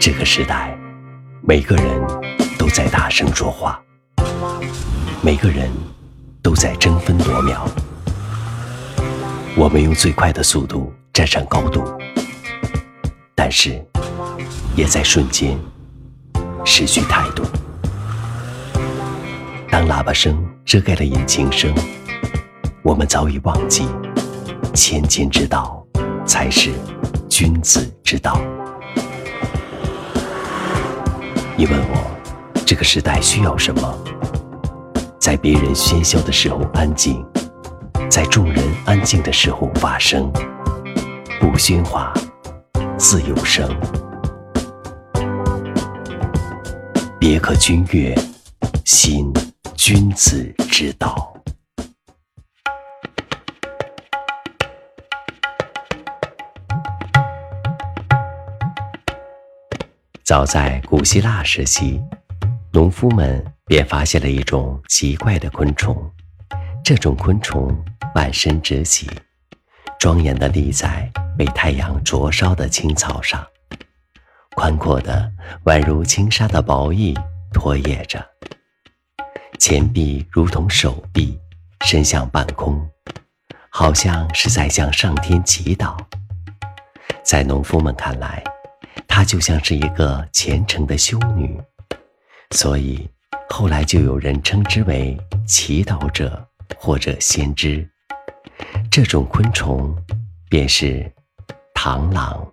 这个时代，每个人都在大声说话，每个人都在争分夺秒。我们用最快的速度站上高度，但是也在瞬间失去态度。当喇叭声遮盖了引擎声，我们早已忘记，谦谦之道才是君子之道。你问我，这个时代需要什么？在别人喧嚣的时候安静，在众人安静的时候发声，不喧哗，自有声。别克君越，行君子之道。早在古希腊时期，农夫们便发现了一种奇怪的昆虫。这种昆虫满身直起，庄严地立在被太阳灼烧的青草上，宽阔的宛如轻纱的薄翼拖曳着，前臂如同手臂伸向半空，好像是在向上天祈祷。在农夫们看来，她就像是一个虔诚的修女，所以后来就有人称之为祈祷者或者先知。这种昆虫便是螳螂。